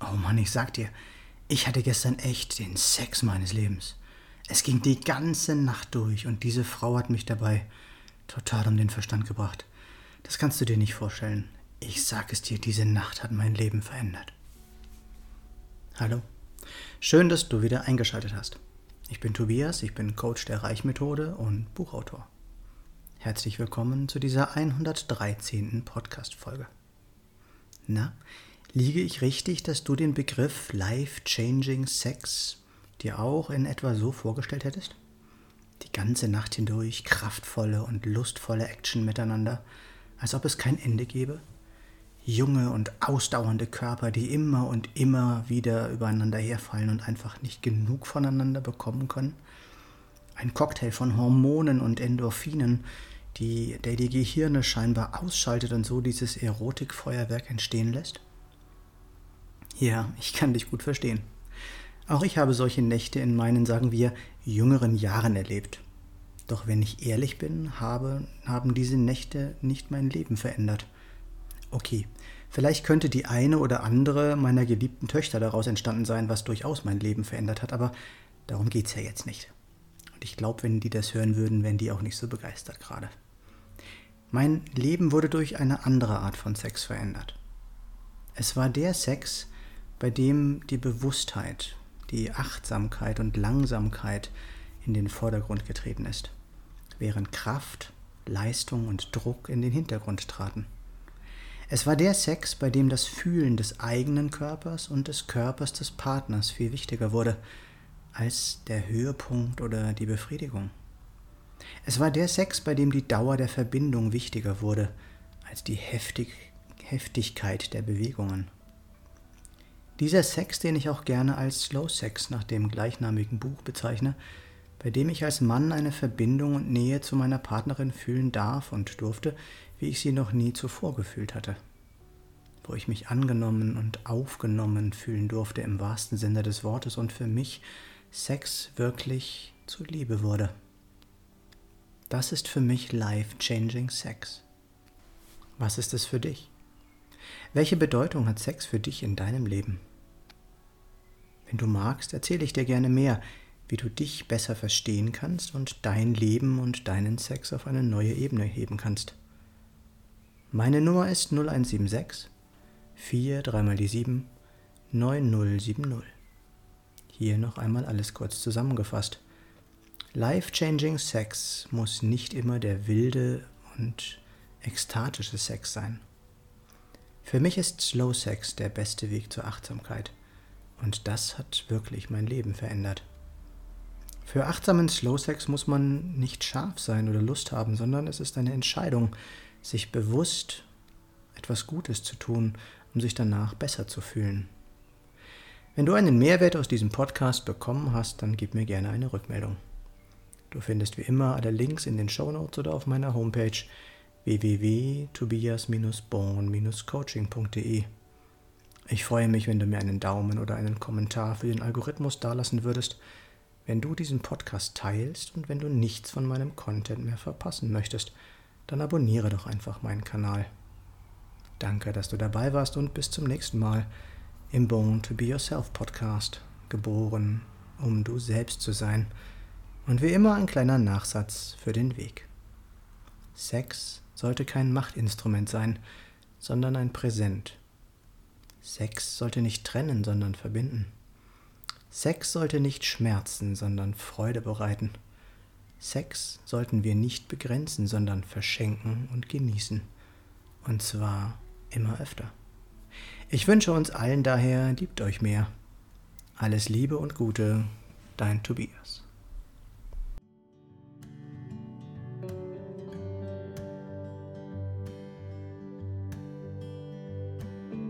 Oh Mann, ich sag dir, ich hatte gestern echt den Sex meines Lebens. Es ging die ganze Nacht durch und diese Frau hat mich dabei total um den Verstand gebracht. Das kannst du dir nicht vorstellen. Ich sag es dir, diese Nacht hat mein Leben verändert. Hallo. Schön, dass du wieder eingeschaltet hast. Ich bin Tobias, ich bin Coach der Reichmethode und Buchautor. Herzlich willkommen zu dieser 113. Podcast-Folge. Na, liege ich richtig, dass du den Begriff Life-Changing Sex dir auch in etwa so vorgestellt hättest? Die ganze Nacht hindurch kraftvolle und lustvolle Action miteinander, als ob es kein Ende gäbe? Junge und ausdauernde Körper, die immer und immer wieder übereinander herfallen und einfach nicht genug voneinander bekommen können? Ein Cocktail von Hormonen und Endorphinen, die, der die Gehirne scheinbar ausschaltet und so dieses Erotikfeuerwerk entstehen lässt? Ja, ich kann dich gut verstehen. Auch ich habe solche Nächte in meinen, sagen wir, jüngeren Jahren erlebt. Doch wenn ich ehrlich bin, habe, haben diese Nächte nicht mein Leben verändert. Okay, vielleicht könnte die eine oder andere meiner geliebten Töchter daraus entstanden sein, was durchaus mein Leben verändert hat, aber darum geht's ja jetzt nicht. Und ich glaube, wenn die das hören würden, wären die auch nicht so begeistert gerade. Mein Leben wurde durch eine andere Art von Sex verändert. Es war der Sex, bei dem die Bewusstheit, die Achtsamkeit und Langsamkeit in den Vordergrund getreten ist, während Kraft, Leistung und Druck in den Hintergrund traten. Es war der Sex, bei dem das Fühlen des eigenen Körpers und des Körpers des Partners viel wichtiger wurde als der Höhepunkt oder die Befriedigung. Es war der Sex, bei dem die Dauer der Verbindung wichtiger wurde als die Heftig Heftigkeit der Bewegungen. Dieser Sex, den ich auch gerne als Slow Sex nach dem gleichnamigen Buch bezeichne, bei dem ich als Mann eine Verbindung und Nähe zu meiner Partnerin fühlen darf und durfte, wie ich sie noch nie zuvor gefühlt hatte. Wo ich mich angenommen und aufgenommen fühlen durfte im wahrsten Sinne des Wortes und für mich Sex wirklich zu Liebe wurde. Das ist für mich life-changing Sex. Was ist es für dich? Welche Bedeutung hat Sex für dich in deinem Leben? Wenn du magst, erzähle ich dir gerne mehr, wie du dich besser verstehen kannst und dein Leben und deinen Sex auf eine neue Ebene heben kannst. Meine Nummer ist 0176 4 3 mal die 7 9070. Hier noch einmal alles kurz zusammengefasst. Life-changing Sex muss nicht immer der wilde und ekstatische Sex sein. Für mich ist Slow Sex der beste Weg zur Achtsamkeit. Und das hat wirklich mein Leben verändert. Für achtsamen Slow Sex muss man nicht scharf sein oder Lust haben, sondern es ist eine Entscheidung, sich bewusst etwas Gutes zu tun, um sich danach besser zu fühlen. Wenn du einen Mehrwert aus diesem Podcast bekommen hast, dann gib mir gerne eine Rückmeldung. Du findest wie immer alle Links in den Show Notes oder auf meiner Homepage www.tobias-born-coaching.de. Ich freue mich, wenn du mir einen Daumen oder einen Kommentar für den Algorithmus dalassen würdest, wenn du diesen Podcast teilst und wenn du nichts von meinem Content mehr verpassen möchtest, dann abonniere doch einfach meinen Kanal. Danke, dass du dabei warst und bis zum nächsten Mal im Born to Be Yourself Podcast, geboren, um du selbst zu sein. Und wie immer ein kleiner Nachsatz für den Weg. Sex sollte kein Machtinstrument sein, sondern ein Präsent Sex sollte nicht trennen, sondern verbinden. Sex sollte nicht schmerzen, sondern Freude bereiten. Sex sollten wir nicht begrenzen, sondern verschenken und genießen. Und zwar immer öfter. Ich wünsche uns allen daher, liebt euch mehr. Alles Liebe und Gute, dein Tobias.